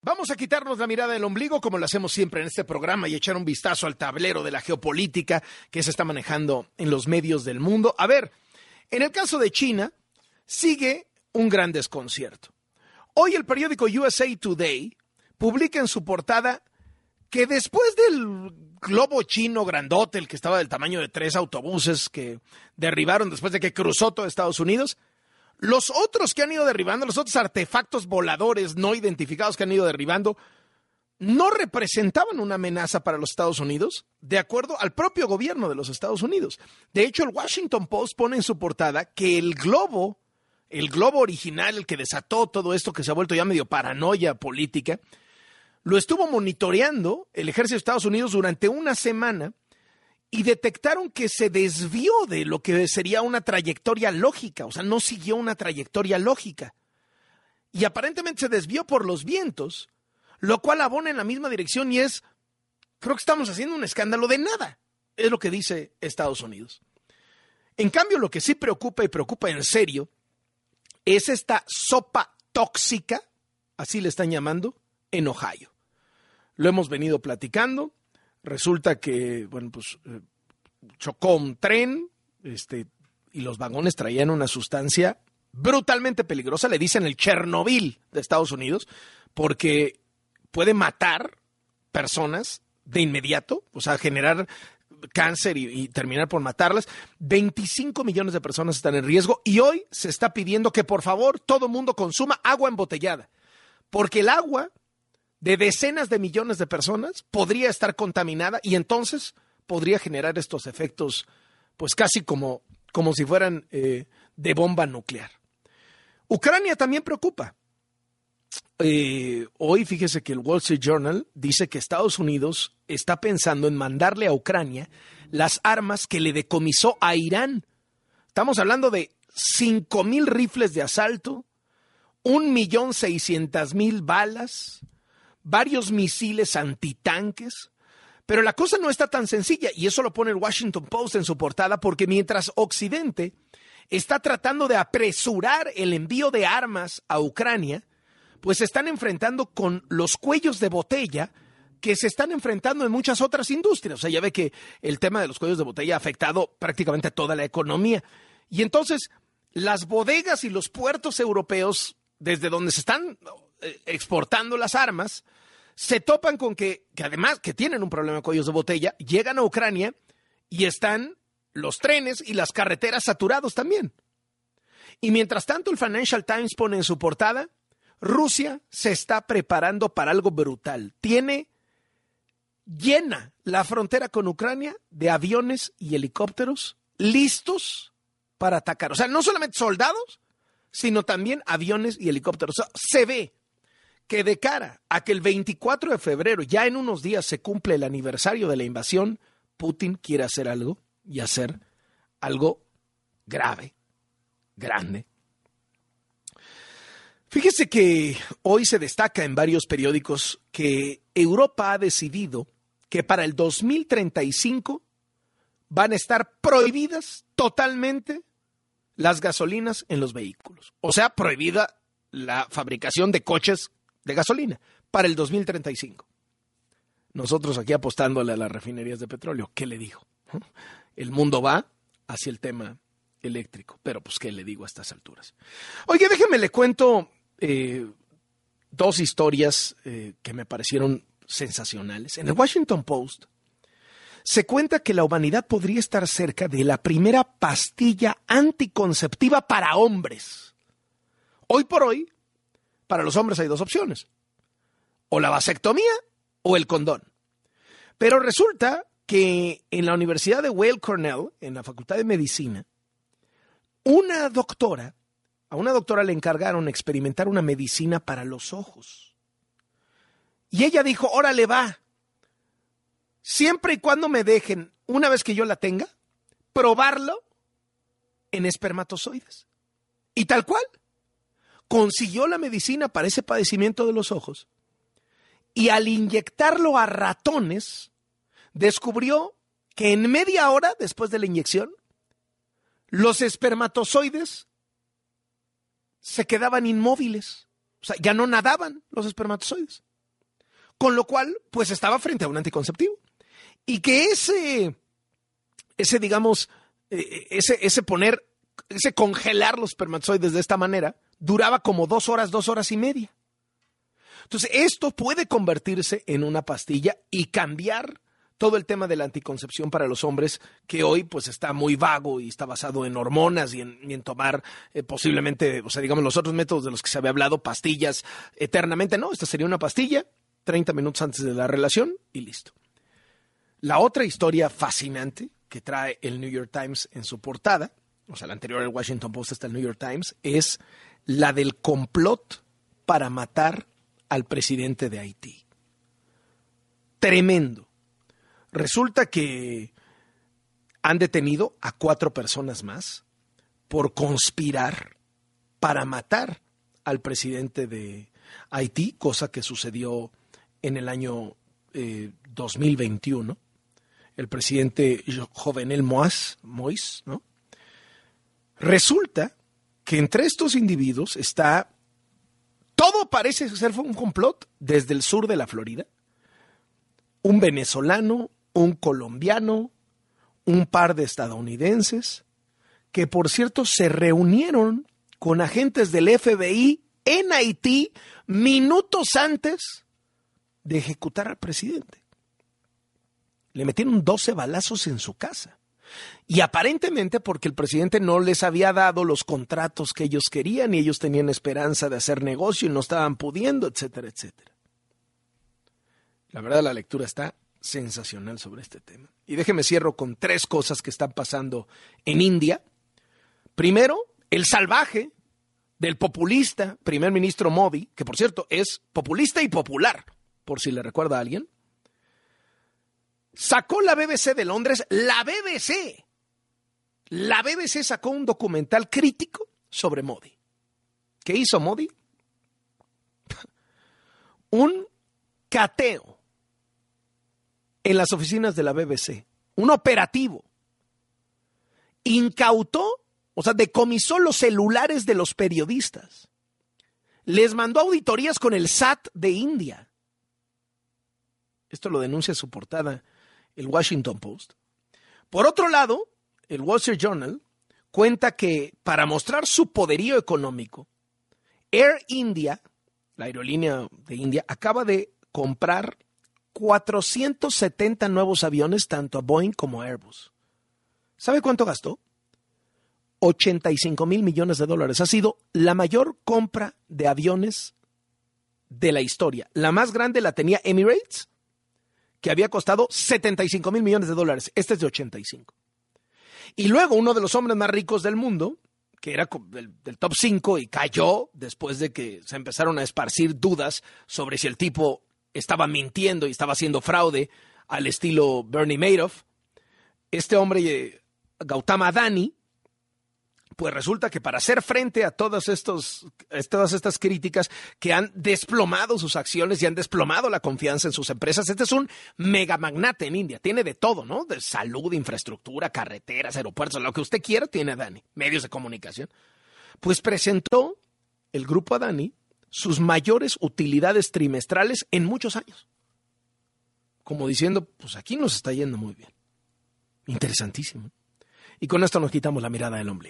Vamos a quitarnos la mirada del ombligo como lo hacemos siempre en este programa y echar un vistazo al tablero de la geopolítica que se está manejando en los medios del mundo. A ver, en el caso de China, sigue un gran desconcierto. Hoy el periódico USA Today publica en su portada que después del globo chino grandote, el que estaba del tamaño de tres autobuses que derribaron después de que cruzó todo Estados Unidos, los otros que han ido derribando, los otros artefactos voladores no identificados que han ido derribando, no representaban una amenaza para los Estados Unidos, de acuerdo al propio gobierno de los Estados Unidos. De hecho, el Washington Post pone en su portada que el globo, el globo original, el que desató todo esto que se ha vuelto ya medio paranoia política, lo estuvo monitoreando el ejército de Estados Unidos durante una semana y detectaron que se desvió de lo que sería una trayectoria lógica, o sea, no siguió una trayectoria lógica. Y aparentemente se desvió por los vientos, lo cual abona en la misma dirección y es, creo que estamos haciendo un escándalo de nada, es lo que dice Estados Unidos. En cambio, lo que sí preocupa y preocupa en serio es esta sopa tóxica, así le están llamando, en Ohio. Lo hemos venido platicando, resulta que, bueno, pues eh, chocó un tren, este, y los vagones traían una sustancia brutalmente peligrosa, le dicen el Chernobyl de Estados Unidos, porque puede matar personas de inmediato, o sea, generar cáncer y, y, terminar por matarlas. 25 millones de personas están en riesgo y hoy se está pidiendo que por favor todo mundo consuma agua embotellada, porque el agua de decenas de millones de personas podría estar contaminada y entonces podría generar estos efectos, pues casi como, como si fueran eh, de bomba nuclear. Ucrania también preocupa. Eh, hoy fíjese que el Wall Street Journal dice que Estados Unidos está pensando en mandarle a Ucrania las armas que le decomisó a Irán. Estamos hablando de cinco mil rifles de asalto, un millón seiscientas mil balas, varios misiles antitanques. Pero la cosa no está tan sencilla y eso lo pone el Washington Post en su portada porque mientras Occidente está tratando de apresurar el envío de armas a Ucrania, pues se están enfrentando con los cuellos de botella que se están enfrentando en muchas otras industrias. O sea, ya ve que el tema de los cuellos de botella ha afectado prácticamente toda la economía. Y entonces, las bodegas y los puertos europeos, desde donde se están eh, exportando las armas, se topan con que, además que tienen un problema de cuellos de botella, llegan a Ucrania y están los trenes y las carreteras saturados también. Y mientras tanto, el Financial Times pone en su portada, Rusia se está preparando para algo brutal. Tiene llena la frontera con Ucrania de aviones y helicópteros listos para atacar. O sea, no solamente soldados, sino también aviones y helicópteros. Se ve que de cara a que el 24 de febrero, ya en unos días, se cumple el aniversario de la invasión, Putin quiere hacer algo y hacer algo grave, grande. Fíjese que hoy se destaca en varios periódicos que Europa ha decidido que para el 2035 van a estar prohibidas totalmente las gasolinas en los vehículos. O sea, prohibida la fabricación de coches de gasolina para el 2035. Nosotros aquí apostándole a las refinerías de petróleo, ¿qué le digo? El mundo va hacia el tema eléctrico, pero pues ¿qué le digo a estas alturas? Oye, déjeme le cuento eh, dos historias eh, que me parecieron sensacionales. En el Washington Post se cuenta que la humanidad podría estar cerca de la primera pastilla anticonceptiva para hombres. Hoy por hoy, para los hombres hay dos opciones, o la vasectomía o el condón. Pero resulta que en la Universidad de Weill Cornell, en la Facultad de Medicina, una doctora, a una doctora le encargaron experimentar una medicina para los ojos. Y ella dijo, órale va, siempre y cuando me dejen, una vez que yo la tenga, probarlo en espermatozoides. Y tal cual, consiguió la medicina para ese padecimiento de los ojos y al inyectarlo a ratones, descubrió que en media hora después de la inyección, los espermatozoides se quedaban inmóviles. O sea, ya no nadaban los espermatozoides. Con lo cual, pues estaba frente a un anticonceptivo. Y que ese, ese digamos, eh, ese, ese poner, ese congelar los espermatozoides de esta manera, duraba como dos horas, dos horas y media. Entonces, esto puede convertirse en una pastilla y cambiar todo el tema de la anticoncepción para los hombres, que hoy pues está muy vago y está basado en hormonas y en, tomar eh, posiblemente, o sea, digamos, los otros métodos de los que se había hablado, pastillas eternamente. No, esta sería una pastilla, 30 minutos antes de la relación y listo. La otra historia fascinante que trae el New York Times en su portada, o sea, la anterior el Washington Post hasta el New York Times, es la del complot para matar al presidente de Haití. Tremendo. Resulta que han detenido a cuatro personas más por conspirar para matar al presidente de Haití, cosa que sucedió en el año 2021. Eh, el presidente Jovenel Moïse, ¿no? Resulta que entre estos individuos está, todo parece ser un complot desde el sur de la Florida, un venezolano, un colombiano, un par de estadounidenses, que por cierto se reunieron con agentes del FBI en Haití minutos antes de ejecutar al presidente. Le metieron 12 balazos en su casa. Y aparentemente porque el presidente no les había dado los contratos que ellos querían y ellos tenían esperanza de hacer negocio y no estaban pudiendo, etcétera, etcétera. La verdad la lectura está sensacional sobre este tema. Y déjeme cierro con tres cosas que están pasando en India. Primero, el salvaje del populista primer ministro Modi, que por cierto es populista y popular, por si le recuerda a alguien, sacó la BBC de Londres, la BBC, la BBC sacó un documental crítico sobre Modi. ¿Qué hizo Modi? un cateo en las oficinas de la BBC, un operativo, incautó, o sea, decomisó los celulares de los periodistas, les mandó auditorías con el SAT de India. Esto lo denuncia su portada el Washington Post. Por otro lado, el Wall Street Journal cuenta que para mostrar su poderío económico, Air India, la aerolínea de India, acaba de comprar 470 nuevos aviones tanto a Boeing como a Airbus. ¿Sabe cuánto gastó? 85 mil millones de dólares. Ha sido la mayor compra de aviones de la historia. La más grande la tenía Emirates, que había costado 75 mil millones de dólares. Este es de 85. Y luego uno de los hombres más ricos del mundo, que era del, top 5 y cayó después de que se empezaron a esparcir dudas sobre si el tipo estaba mintiendo y estaba haciendo fraude al estilo Bernie Madoff. Este hombre, eh, Gautama Adani, pues resulta que para hacer frente a todas, estos, todas estas críticas que han desplomado sus acciones y han desplomado la confianza en sus empresas, este es un mega magnate en India, tiene de todo, ¿no? De salud, infraestructura, carreteras, aeropuertos, lo que usted quiera tiene Adani, medios de comunicación. Pues presentó el grupo Adani sus mayores utilidades trimestrales en muchos años. Como diciendo, pues aquí nos está yendo muy bien. Interesantísimo. Y con esto nos quitamos la mirada del ombligo.